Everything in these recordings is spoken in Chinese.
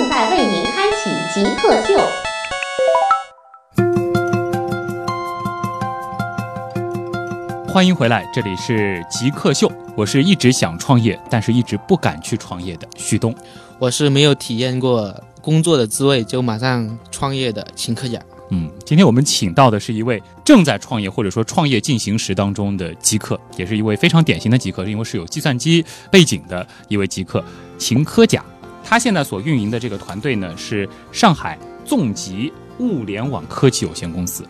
正在为您开启极客秀。欢迎回来，这里是极客秀，我是一直想创业，但是一直不敢去创业的旭东。我是没有体验过工作的滋味就马上创业的秦科雅。嗯，今天我们请到的是一位正在创业或者说创业进行时当中的极客，也是一位非常典型的极客，因为是有计算机背景的一位极客秦科甲。他现在所运营的这个团队呢是上海纵极物联网科技有限公司。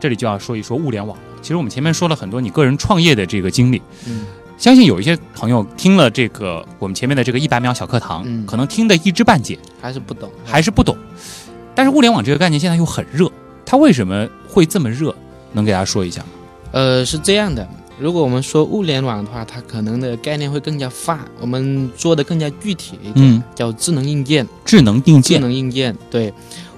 这里就要说一说物联网了。其实我们前面说了很多你个人创业的这个经历，嗯，相信有一些朋友听了这个我们前面的这个一百秒小课堂，嗯可能听得一知半解，还是不懂，还是不懂。但是物联网这个概念现在又很热，它为什么会这么热？能给大家说一下吗？呃，是这样的。如果我们说物联网的话，它可能的概念会更加泛，我们做的更加具体一点，嗯叫智能硬件。智能硬件智，能硬件，对，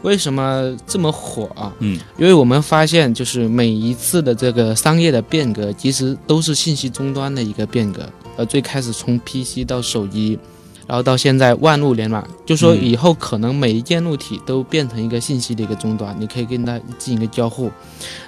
为什么这么火啊？嗯因为我们发现，就是每一次的这个商业的变革，其实都是信息终端的一个变革。呃，最开始从 PC 到手机，然后到现在万物联网，就说嗯以后可能每一件物体都变成一个信息的一个终端，你可以跟它进行一个交互。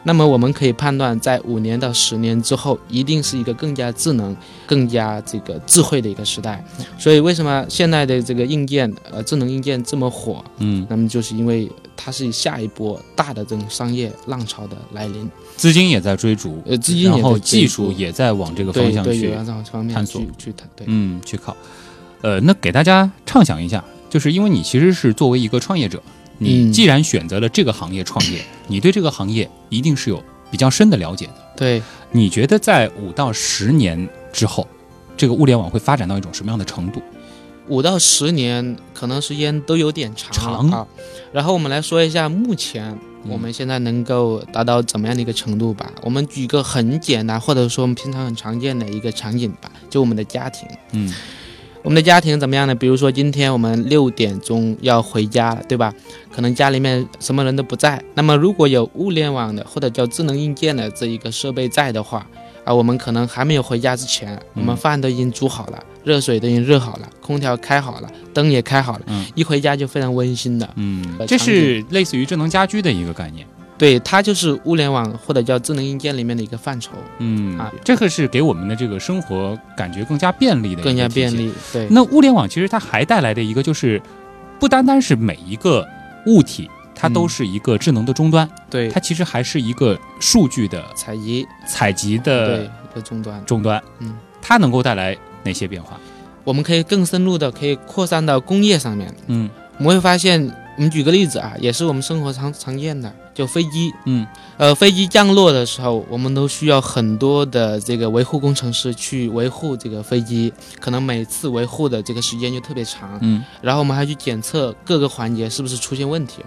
那么我们可以判断，在五年到十年之后，一定是一个更加智能、更加这个智慧的一个时代。所以为什么现在的这个硬件，呃，智能硬件这么火？嗯，那么就是因为它是下一波大的这种商业浪潮的来临，资金也在追逐，呃，资金也然后技术也在往这个方向去探索去去谈，对，嗯，去靠。呃，那给大家畅想一下，就是因为你其实是作为一个创业者，你嗯既然选择了这个行业创业，你对这个行业一定是有比较深的了解的。对，你觉得在五到十年之后，这个物联网会发展到一种什么样的程度？五到十年可能时间都有点长长啊。然后我们来说一下目前嗯我们现在能够达到怎么样的一个程度吧。我们举个很简单或者说我们平常很常见的一个场景吧，就我们的家庭。嗯我们的家庭怎么样呢？比如说今天我们六点钟要回家了，对吧？可能家里面什么人都不在。那么如果有物联网的或者叫智能硬件的这一个设备在的话，啊，我们可能还没有回家之前，我们饭都已经煮好了，热水都已经热好了，空调开好了，灯也开好了，嗯一回家就非常温馨的。嗯，呃这是类似于智能家居的一个概念。对，它就是物联网或者叫智能硬件里面的一个范畴，嗯啊，这个是给我们的这个生活感觉更加便利的，更加便。利。对，那物联网其实它还带来的一个就是，不单单是每一个物体它都嗯是一个智能的终端，对它其实还是一个数据的采集采集对的终端。终端。嗯，它能够带来哪些变化？我们可以更深入的可以扩散到工业上面。嗯我们会发现，我们举个例子啊，也是我们生活常常见的，就飞机。嗯呃，飞机降落的时候，我们都需要很多的这个维护工程师去维护这个飞机，可能每次维护的这个时间就特别长。嗯然后我们还去检测各个环节是不是出现问题。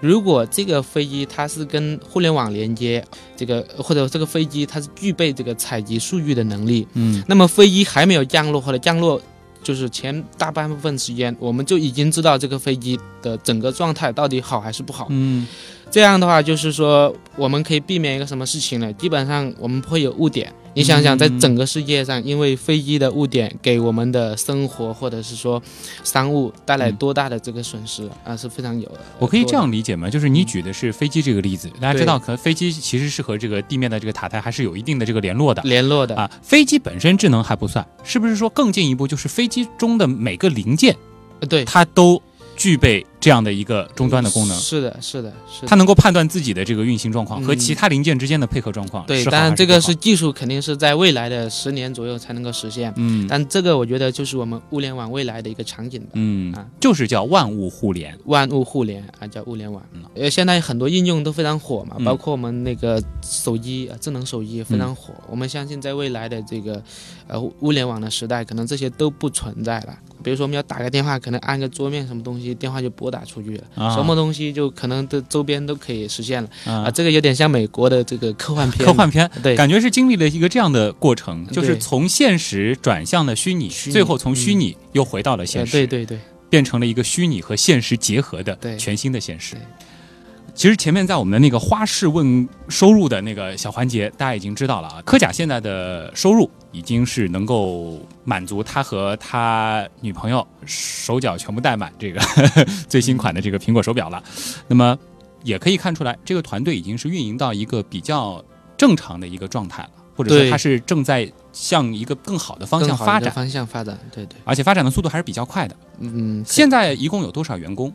如果这个飞机它是跟互联网连接，这个或者这个飞机它是具备这个采集数据的能力，嗯那么飞机还没有降落或者降落，就是前大半部分时间，我们就已经知道这个飞机的整个状态到底好还是不好。嗯这样的话，就是说我们可以避免一个什么事情呢？基本上我们不会有误点。你想想，嗯在整个世界上，因为飞机的误点给我们的生活或者是说商务带来多大的这个损失啊，是非常有的。我可以这样理解吗？就是你举的是飞机这个例子，大家知道，可能飞机其实是和这个地面的这个塔台还是有一定的这个联络的。联络的，啊，飞机本身智能还不算，是不是说更进一步，就是飞机中的每个零件，呃对，它都具备这样的一个终端的功能，是的，是的，是的。它能够判断自己的这个运行状况和嗯其他零件之间的配合状况。对，当然这个是技术，肯定是在未来的十年左右才能够实现。嗯但这个我觉得就是我们物联网未来的一个场景吧。嗯啊，就是叫万物互联。万物互联啊，叫物联网嗯。呃，现在很多应用都非常火嘛，嗯包括我们那个手机、啊智能手机也非常火。我们相信在未来的这个呃物联网的时代，可能这些都不存在了。比如说我们要打个电话，可能按个桌面什么东西，电话就拨打出去了，啊。什么东西就可能的周边都可以实现了。啊。啊，这个有点像美国的这个科幻片，科幻片。对。感觉是经历了一个这样的过程，就是从现实转向了虚拟，虚拟最后从虚拟又回到了现实，对对对，变成了一个虚拟和现实结合的对。全新的现实。对。其实前面在我们的那个花式问收入的那个小环节，大家已经知道了啊。柯甲现在的收入已经是能够满足他和他女朋友手脚全部戴满这个 最新款的这个苹果手表了。那么也可以看出来，这个团队已经是运营到一个比较正常的一个状态了，或者说对它是正在向一个更好的方向发展，方向发展，对对，而且发展的速度还是比较快的。嗯，现在一共有多少员工？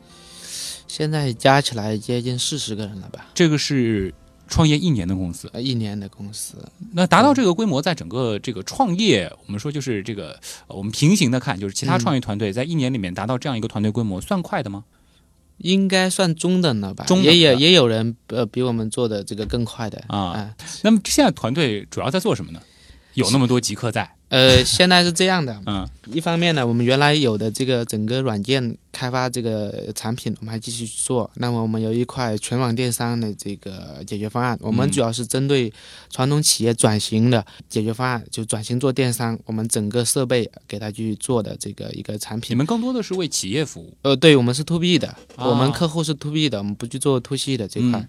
现在加起来接近四十个人了吧？这个是创业一年的公司，呃，一年的公司，那达到这个规模，在整个这个创业，我们说就是这个，呃我们平行的看，就是其他嗯创业团队在一年里面达到这样一个团队规模，算快的吗？应该算中等了吧？中等也也也有人呃比我们做的这个更快的啊啊那么现在团队主要在做什么呢？有那么多极客在，呃，现在是这样的，嗯一方面呢，我们原来有的这个整个软件开发这个产品，我们还继续做。那么我们有一块全网电商的这个解决方案，我们嗯主要是针对传统企业转型的解决方案，就转型做电商，我们整个设备给它去做的这个一个产品你。们更多的是为企业服务，呃，对，我们是 to B 的，啊我们客户是 to B 的，我们不去做 to C 的这块。嗯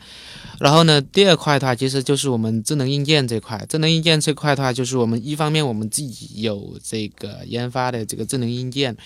然后呢，第二块的话，其实就是我们智能硬件这块。智能硬件这块的话，就是我们一方面我们自己有这个研发的这个智能硬件，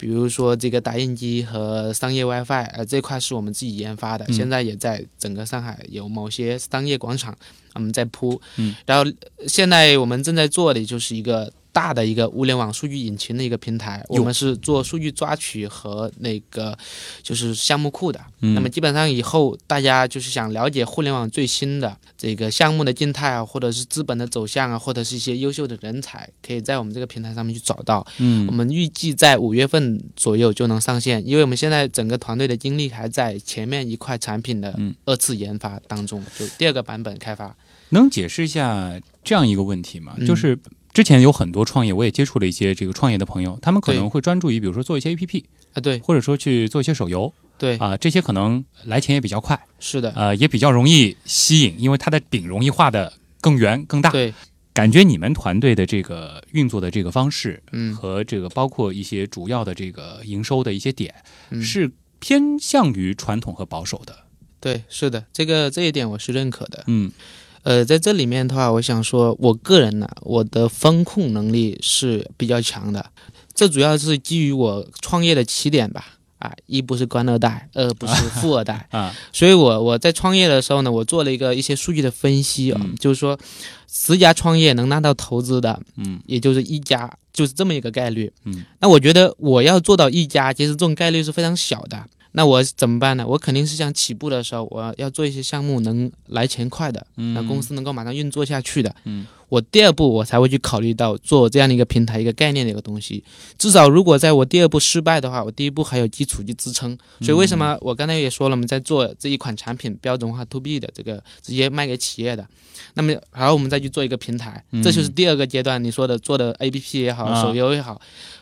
比如说这个打印机和商业 WiFi，呃，这块是我们自己研发的，嗯现在也在整个上海有某些商业广场我们在铺。嗯，然后呃现在我们正在做的就是一个。大的一个物联网数据引擎的一个平台，我们是做数据抓取和那个就是项目库的。嗯那么基本上以后大家就是想了解互联网最新的这个项目的静态啊，或者是资本的走向啊，或者是一些优秀的人才，可以在我们这个平台上面去找到。嗯我嗯们预计在五月份左右就能上线，因为我们现在整个团队的精力还在前面一块产品的嗯二次研发当中，就第二个版本开发。能解释一下这样一个问题吗？嗯就是之前有很多创业，我也接触了一些这个创业的朋友，他们可能会专注于比如说做一些 APP，啊，对或者说去做一些手游对，啊、这些可能来钱也比较快。是的，呃，也比较容易吸引，因为它的饼容易画的更圆更大。对，感觉你们团队的这个运作的这个方式嗯和这个包括一些主要的这个营收的一些点，嗯，是偏向于传统和保守的。对，是的，这个这一点我是认可的。嗯呃，在这里面的话，我想说，我个人呢，我的风控能力是比较强的，这主要是基于我创业的起点吧。啊，一不是官二代，二不是富二代，啊所以我我在创业的时候呢，我做了一个一些数据的分析啊、嗯就是说，十家创业能拿到投资的，嗯也就是一家，就是这么一个概率。嗯，那我觉得我要做到一家，其实这种概率是非常小的。那我怎么办呢？我肯定是想起步的时候，我要做一些项目能来钱快的，嗯，那公司能够马上运作下去的。嗯，我第二步我才会去考虑到做这样的一个平台、一个概念的一个东西。至少如果在我第二步失败的话，我第一步还有基础去支撑。所以为什么我刚才也说了，我们在做这一款产品标准化 to B 的这个直接卖给企业的，那么然后我们再去做一个平台，嗯这就是第二个阶段。你说的做的 A P P 也好，啊手游也好，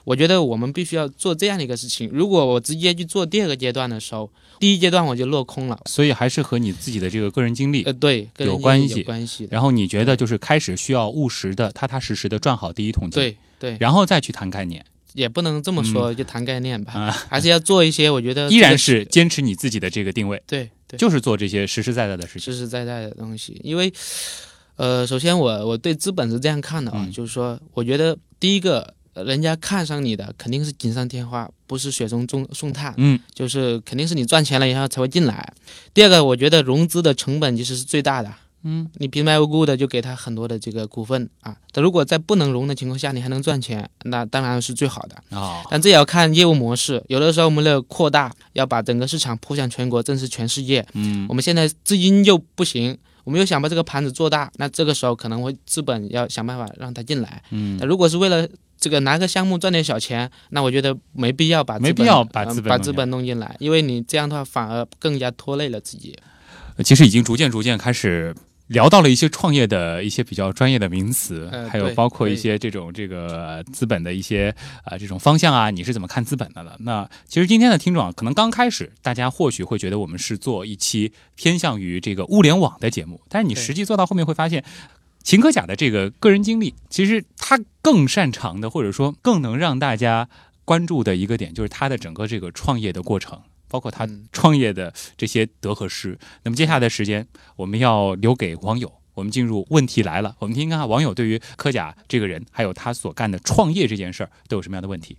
我觉得我们必须要做这样的一个事情。如果我直接去做第二个阶段的时候，第一阶段我就落空了。所以还是和你自己的这个个人经历呃，，对，有关系有关系。然后你觉得就是开始需要务实的、踏踏实实的赚好第一桶金，，对对，然后再去谈概念，也不能这么说，就谈概念吧，啊还是要做一些我觉得依然是坚持你自己的这个定位，对对就是做这些实实在在的事情。实实在在的东西。因为，呃，首先我我对资本是这样看的啊，嗯就是说，我觉得第一个，呃人家看上你的肯定是锦上添花，不是雪中送送炭，嗯就是肯定是你赚钱了以后才会进来。第二个，我觉得融资的成本其实是最大的。嗯，你平白无故的就给他很多的这个股份啊，他如果在不能融的情况下，你还能赚钱，那当然是最好的。哦，但这也要看业务模式，有的时候我们的扩大要把整个市场铺向全国，甚至全世界。嗯我们现在资金又不行，我们又想把这个盘子做大，那这个时候可能会资本要想办法让它进来。嗯那如果是为了这个拿个项目赚点小钱，那我觉得没必要把资本没必要把呃资本把资本弄进来，因为你这样的话反而更加拖累了自己。其实已经逐渐逐渐开始聊到了一些创业的一些比较专业的名词，呃还有包括一些这种这个资本的一些啊、这种方向啊，你是怎么看资本的了？那其实今天的听众啊，可能刚开始大家或许会觉得我们是做一期偏向于这个物联网的节目，但是你实际做到后面会发现。秦科甲的这个个人经历，其实他更擅长的，或者说更能让大家关注的一个点，就是他的整个这个创业的过程，包括他嗯创业的这些得和失。那么接下来的时间，我们要留给网友。我们进入问题来了，我们听听看网友对于科甲这个人，还有他所干的创业这件事儿，都有什么样的问题？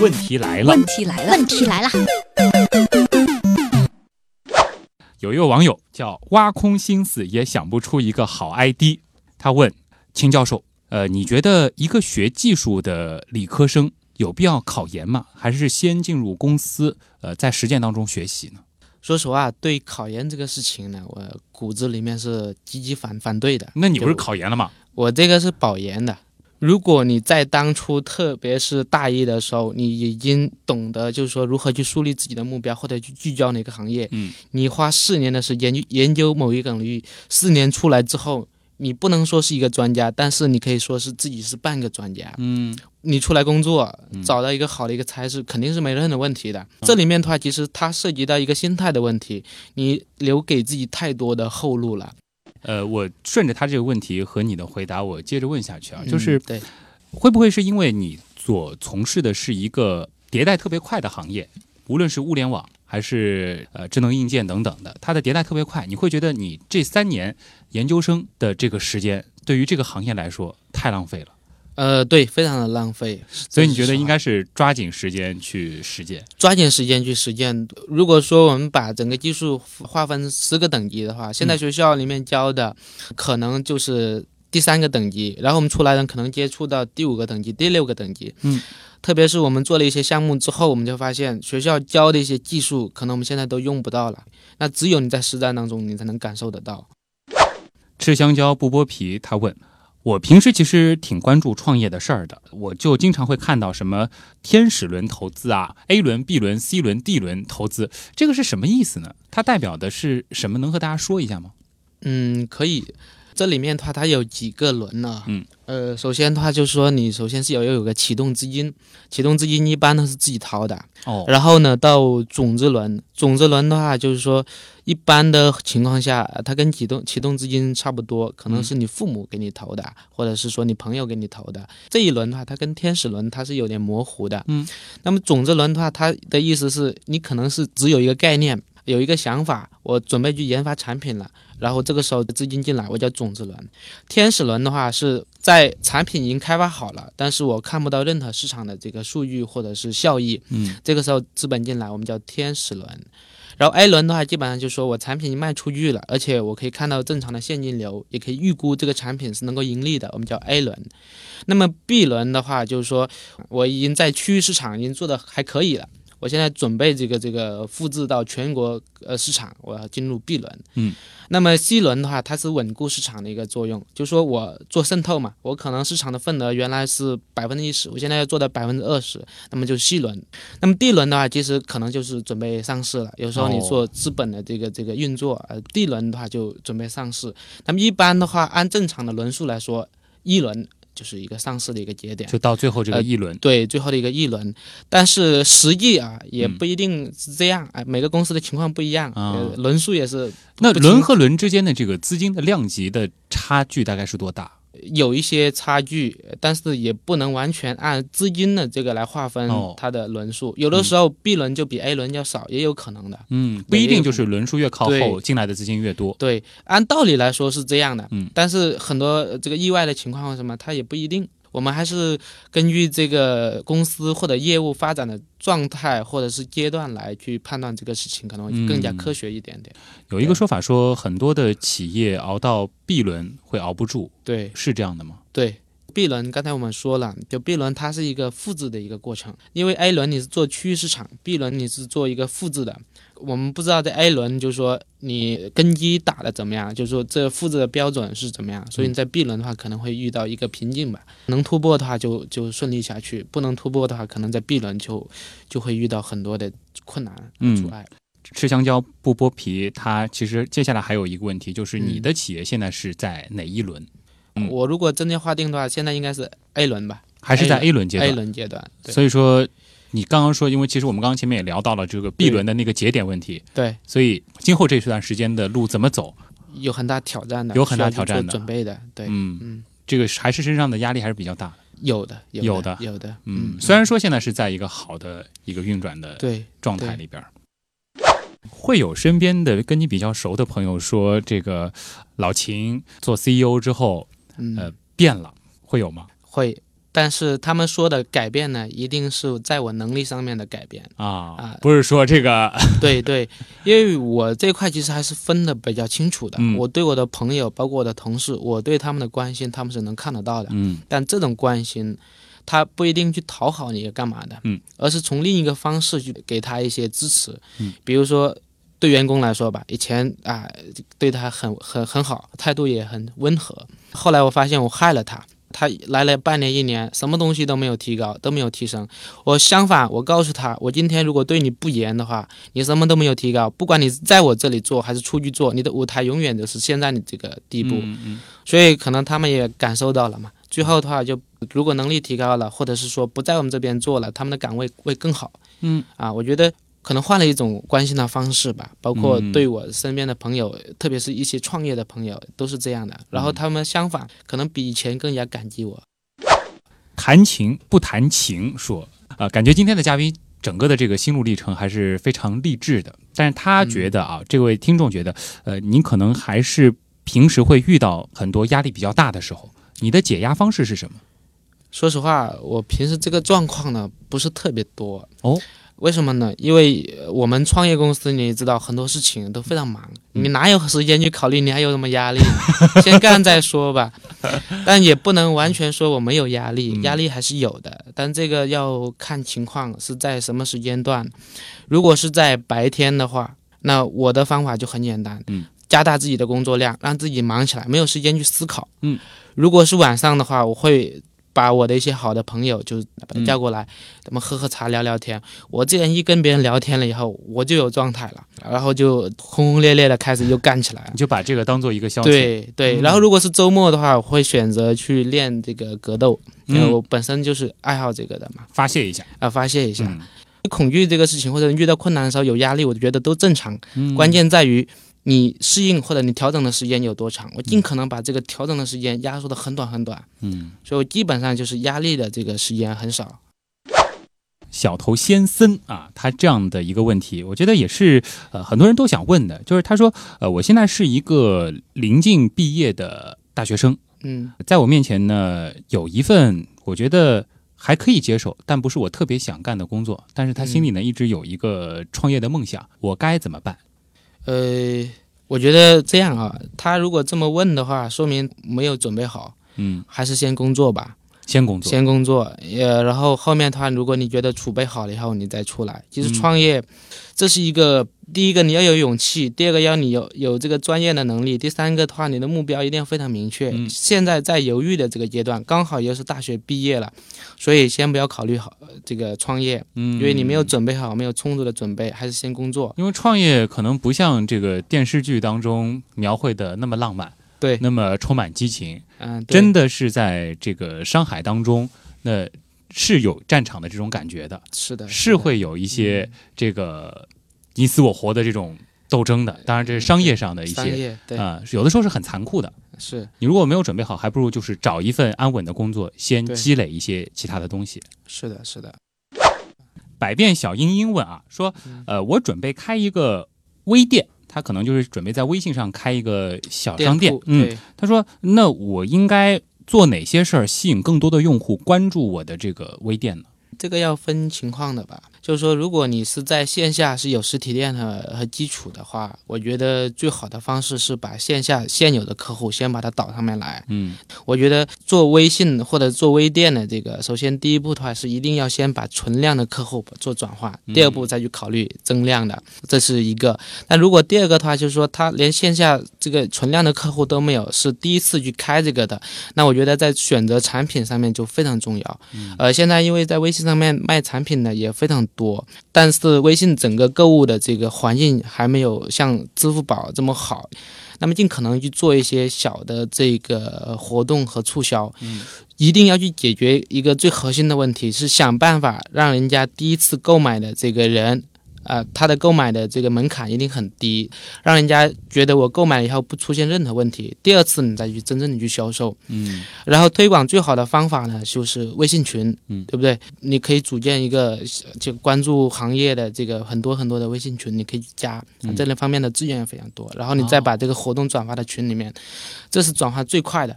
问题来了，问题来了，问题来了，有一位网友叫挖空心思也想不出一个好 ID，他问秦教授，呃，你觉得一个学技术的理科生有必要考研吗？还是先进入公司，呃，在实践当中学习呢？说实话，对考研这个事情呢，我骨子里面是积极反反对的。那你不是考研了吗？我这个是保研的。如果你在当初，特别是大一的时候，你已经懂得就是说如何去树立自己的目标，或者去聚焦哪个行业，嗯，你花四年的时间去研究某一个领域，四年出来之后，你不能说是一个专家，但是你可以说是自己是半个专家。嗯，你出来工作嗯，找到一个好的一个差事，肯定是没任何问题的。这里面的话，其实它涉及到一个心态的问题，你留给自己太多的后路了。呃，我顺着他这个问题和你的回答，我接着问下去啊，就是嗯对，会不会是因为你所从事的是一个迭代特别快的行业，无论是物联网还是呃智能硬件等等的，它的迭代特别快，你会觉得你这三年研究生的这个时间对于这个行业来说太浪费了，呃，对，非常的浪费。所以你觉得应该？是抓紧时间去实践？抓紧时间去实践。如果说我们把整个技术划分十个等级的话，现在学校里面教的可能就是第三个等级，然后我们出来人可能接触到第五个等级、第六个等级。嗯，特别是我们做了一些项目之后，我们就发现学校教的一些技术，可能我们现在都用不到了。那只有你在实战当中，你才能感受得到。吃香蕉不剥皮，他问我平时其实挺关注创业的事儿的，我就经常会看到什么天使轮投资啊，A 轮、B 轮、C 轮、D 轮投资，这个是什么意思呢？它代表的是什么？能和大家说一下吗？嗯，可以。这里面的话，它有几个轮呢？嗯，呃，首先的话就是说，你首先是有要有个启动资金，启动资金一般都是自己掏的，哦，然后呢，到种子轮，种子轮的话，就是说，一般的情况下，呃它跟启动启动资金差不多，可能是你父母给你投的，或者是说你朋友给你投的。这一轮的话，它跟天使轮它是有点模糊的。嗯，那么种子轮的话，它的意思是你可能是只有一个概念，有一个想法，我准备去研发产品了，然后这个时候资金进来，我叫种子轮。天使轮的话是在产品已经开发好了，但是我看不到任何市场的这个数据或者是效益，嗯这个时候资本进来，我们叫天使轮。然后 A 轮的话，基本上就是说我产品已经卖出去了，而且我可以看到正常的现金流，也可以预估这个产品是能够盈利的，我们叫 A 轮。那么 B 轮的话，就是说我已经在区域市场已经做的还可以了，我现在准备这个这个复制到全国呃市场，我要进入 B 轮。嗯，那么 C 轮的话，它是稳固市场的一个作用，就是说我做渗透嘛，我可能市场的份额原来是百分之一十，我现在要做到百分之二十，那么就是 C 轮。那么 D 轮的话，其实可能就是准备上市了。有时候你做资本的这个这个运作，呃，D 轮的话就准备上市。那么一般的话，按正常的轮数来说，一轮就是一个上市的一个节点。就到最后这个呃一轮，对，最后的一个一轮，但是实际啊也嗯不一定是这样，哎、每个公司的情况不一样，啊呃，轮数也是那轮和轮之间的这个资金的量级的差距大概是多大？有一些差距，但是也不能完全按资金的这个来划分哦它的轮数，有的时候 B 轮就比 A 轮要少，也有可能的。嗯，不一定就是轮数越靠后进来的资金越多。对，按道理来说是这样的，嗯但是很多呃这个意外的情况是什么，它也不一定。我们还是根据这个公司或者业务发展的状态或者是阶段来去判断这个事情，可能会更加科学一点点。有一个说法说，很多的企业熬到 B 轮会熬不住，对，是这样的吗？对。B 轮刚才我们说了，就 B 轮它是一个复制的一个过程，因为 A 轮你是做区域市场，B 轮你是做一个复制的。我们不知道在 A 轮就是说你根基打的怎么样，就是说这复制的标准是怎么样，所以你在 B 轮的话可能会遇到一个瓶颈吧。能突破的话就就顺利下去，不能突破的话可能在 B 轮就就会遇到很多的困难阻碍。吃香蕉不剥皮，它其实接下来还有一个问题，就是你的企业现在是在哪一轮？我如果真的划定的话，现在应该是 A 轮吧，还是在 A 轮阶段？A 轮阶段。所以说，你刚刚说，因为其实我们刚刚前面也聊到了这个 B 轮的那个节点问题。对。所以今后这段时间的路怎么走？有很大挑战的，有很大挑战的准备的。对。嗯嗯，这个还是身上的压力还是比较大。有的，有的，有的。嗯，虽然说现在是在一个好的一个运转的对状态里边。会有身边的跟你比较熟的朋友说，这个老秦做 CEO 之后，呃。变了，会有吗？会，但是他们说的改变呢，一定是在我能力上面的改变啊啊，不是说这个，对对，因为我这块其实还是分的比较清楚的。我对我的朋友，包括我的同事，我对他们的关心，他们是能看得到的。嗯，但这种关心，他不一定去讨好你干嘛的，嗯，而是从另一个方式去给他一些支持，嗯，比如说对员工来说吧，以前啊对他很很很好，态度也很温和。后来我发现我害了他，他来了半年一年，什么东西都没有提高，都没有提升。我相反，我告诉他，我今天如果对你不严的话，你什么都没有提高。不管你在我这里做还是出去做，你的舞台永远都是现在你这个地步。嗯嗯。所以可能他们也感受到了嘛。最后的话，就如果能力提高了，或者是说不在我们这边做了，他们的岗位会更好。嗯。啊，我觉得。可能换了一种关心的方式吧，包括对我身边的朋友，特别是一些创业的朋友，都是这样的。然后他们相反，可能比以前更加感激我。谈情不谈情，说啊，感觉今天的嘉宾整个的这个心路历程还是非常励志的。但是他觉得啊，这位听众觉得，呃，您可能还是平时会遇到很多压力比较大的时候，你的解压方式是什么？说实话，我平时这个状况呢，不是特别多哦。为什么呢？因为我们创业公司，你知道很多事情都非常忙，你哪有时间去考虑？你还有什么压力？先干再说吧。但也不能完全说我没有压力，压力还是有的。但这个要看情况是在什么时间段。如果是在白天的话，那我的方法就很简单，嗯，加大自己的工作量，让自己忙起来，没有时间去思考。嗯，如果是晚上的话，我会。把我的一些好的朋友就把他叫过来，咱们喝喝茶聊聊天。我这人一跟别人聊天了以后，我就有状态了，然后就轰轰烈烈的开始又干起来。你就把这个当做一个消遣。对对，然后如果是周末的话，我会选择去练这个格斗，因为我本身就是爱好这个的嘛，发泄一下啊，发泄一下。恐惧这个事情或者遇到困难的时候有压力，我觉得都正常。关键在于。你适应或者你调整的时间有多长？我尽可能把这个调整的时间压缩的很短很短。嗯，所以我基本上就是压力的这个时间很少。小头先森啊，他这样的一个问题，我觉得也是呃很多人都想问的，就是他说呃我现在是一个临近毕业的大学生，嗯，在我面前呢有一份我觉得还可以接受，但不是我特别想干的工作，但是他心里呢一直有一个创业的梦想，我该怎么办？呃，我觉得这样啊，他如果这么问的话，说明没有准备好。嗯，还是先工作吧，先工作，先工作。呃，然后后面的话，如果你觉得储备好了以后，你再出来。其实创业，这是一个。第一个你要有勇气，第二个要你有有这个专业的能力，第三个的话你的目标一定要非常明确。现在在犹豫的这个阶段，刚好又是大学毕业了，所以先不要考虑好这个创业，嗯，因为你没有准备好，没有充足的准备，还是先工作。因为创业可能不像这个电视剧当中描绘的那么浪漫，对，那么充满激情，嗯，真的是在这个商海当中，那是有战场的这种感觉的，是的，是会有一些这个。你死我活的这种斗争的，当然这是商业上的一些啊，有的时候是很残酷的。是你如果没有准备好，还不如就是找一份安稳的工作，先积累一些其他的东西。是的，是的。百变小英英问啊，说呃，我准备开一个微店，他可能就是准备在微信上开一个小商店。嗯，他说那我应该做哪些事儿吸引更多的用户关注我的这个微店呢？这个要分情况的吧，就是说，如果你是在线下是有实体店的和基础的话，我觉得最好的方式是把线下现有的客户先把它导上面来。嗯我觉得做微信或者做微店的这个，首先第一步的话是一定要先把存量的客户做转化，第二步再去考虑增量的，这是一个。那如果第二个的话，就是说他连线下这个存量的客户都没有，是第一次去开这个的，那我觉得在选择产品上面就非常重要。呃，现在因为在微信上面卖产品的也非常多，但是微信整个购物的这个环境还没有像支付宝这么好。那么尽可能去做一些小的这个活动和促销，嗯，一定要去解决一个最核心的问题，是想办法让人家第一次购买的这个人，啊、他的购买的这个门槛一定很低，让人家觉得我购买以后不出现任何问题，第二次你再去真正的去销售，嗯然后推广最好的方法呢，就是微信群，嗯对不对？你可以组建一个就关注行业的这个很多很多的微信群，你可以去加，嗯这类方面的资源也非常多。然后你再把这个活动转发到群里面，这是转化最快的。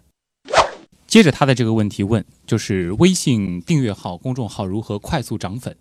接着他的这个问题问，就是微信订阅号、公众号如何快速涨粉？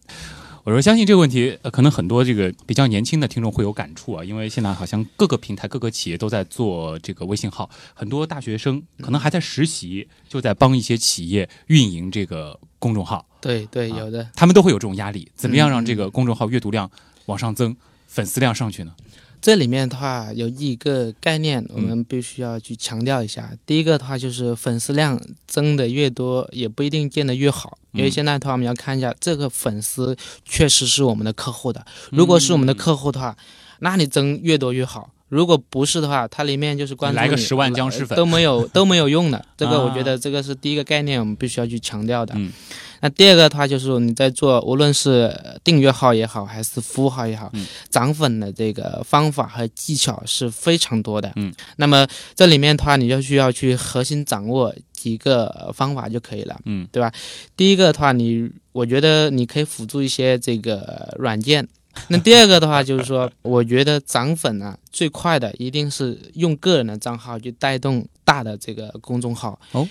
我说相信这个问题，呃，可能很多这个比较年轻的听众会有感触啊，因为现在好像各个平台、各个企业都在做这个微信号，很多大学生可能还在实习，就在帮一些企业运营这个公众号，对对，啊有的。他们都会有这种压力，怎么样让这嗯个公众号阅读量往上增，粉丝量上去呢？这里面的话有一个概念，我嗯们必须要去强调一下。第一个的话就是粉丝量增的越多，也不一定见得越好，因为嗯现在的话我们要看一下这个粉丝确实是我们的客户的。如果是我们的客户的话，那你增越多越好。如果不是的话，它里面就是关来个十万僵尸粉都没有都没有用的。这个啊我觉 得这个是第一个概念，我们必须要去强调的。嗯那第二个的话就是说你在做，无论是订阅号也好，还是服务号也好，嗯涨粉的这个方法和技巧是非常多的。嗯，那么这里面的话，你就需要去核心掌握几个呃方法就可以了。嗯对吧第一个的话，你我觉得你可以辅助一些这个软件。那第二个的话，就是说，我觉得涨粉啊，最快的一定是用个人的账号去带动大的这个公众号。哦，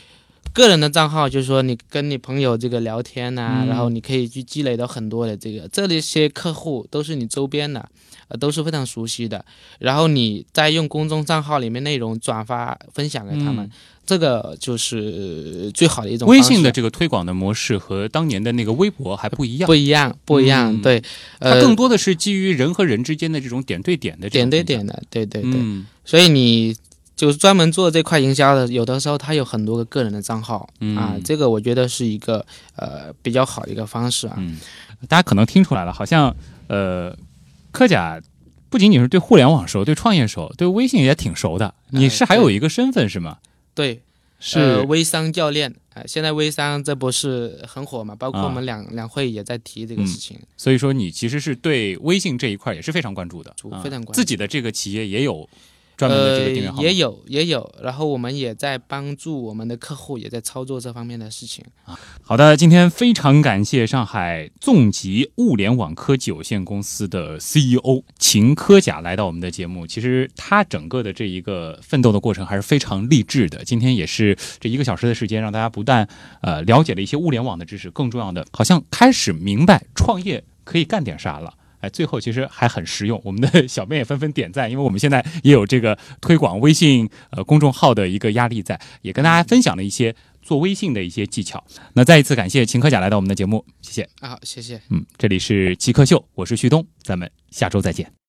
个人的账号就是说，你跟你朋友这个聊天呐、嗯。然后你可以去积累到很多的这个这里些客户都是你周边的，呃，都是非常熟悉的。然后你再用公众账号里面内容转发分享给他们，嗯。这个就是最好的一种微信的这个推广的模式和当年的那个微博还不一样。不。一样，不一样，嗯。对，它呃，更多的是基于人和人之间的这种点对点的点对点的，对对对，嗯。所以你就是专门做这块营销的，有的时候他有很多个个人的账号、嗯啊，这个我觉得是一个呃比较好的一个方式啊。嗯，大家可能听出来了，好像呃，科甲不仅仅是对互联网熟，对创业熟，对微信也挺熟的。你是还有一个身份是吗？对，是呃、微商教练啊、现在微商这不是很火嘛？包括啊我们两、两会也在提这个事情。所以说你其实是对微信这一块也是非常关注的，啊非常关注自己的这个企业也有专门的这个订阅号吗、呃，也有也有，然后我们也在帮助我们的客户，也在操作这方面的事情啊。好的，今天非常感谢上海纵极物联网科技有限公司的 CEO 秦科甲来到我们的节目。其实他整个的这一个奋斗的过程还是非常励志的。今天也是这一个小时的时间，让大家不但呃了解了一些物联网的知识，更重要的，好像开始明白创业可以干点啥了。哎，最后其实还很实用，我们的小编也纷纷点赞，因为我们现在也有这个推广微信呃公众号的一个压力在，也跟大家分享了一些做微信的一些技巧。那再一次感谢秦科甲来到我们的节目，谢谢。啊，好，谢谢。嗯，这里是极客秀，我是旭东，咱们下周再见。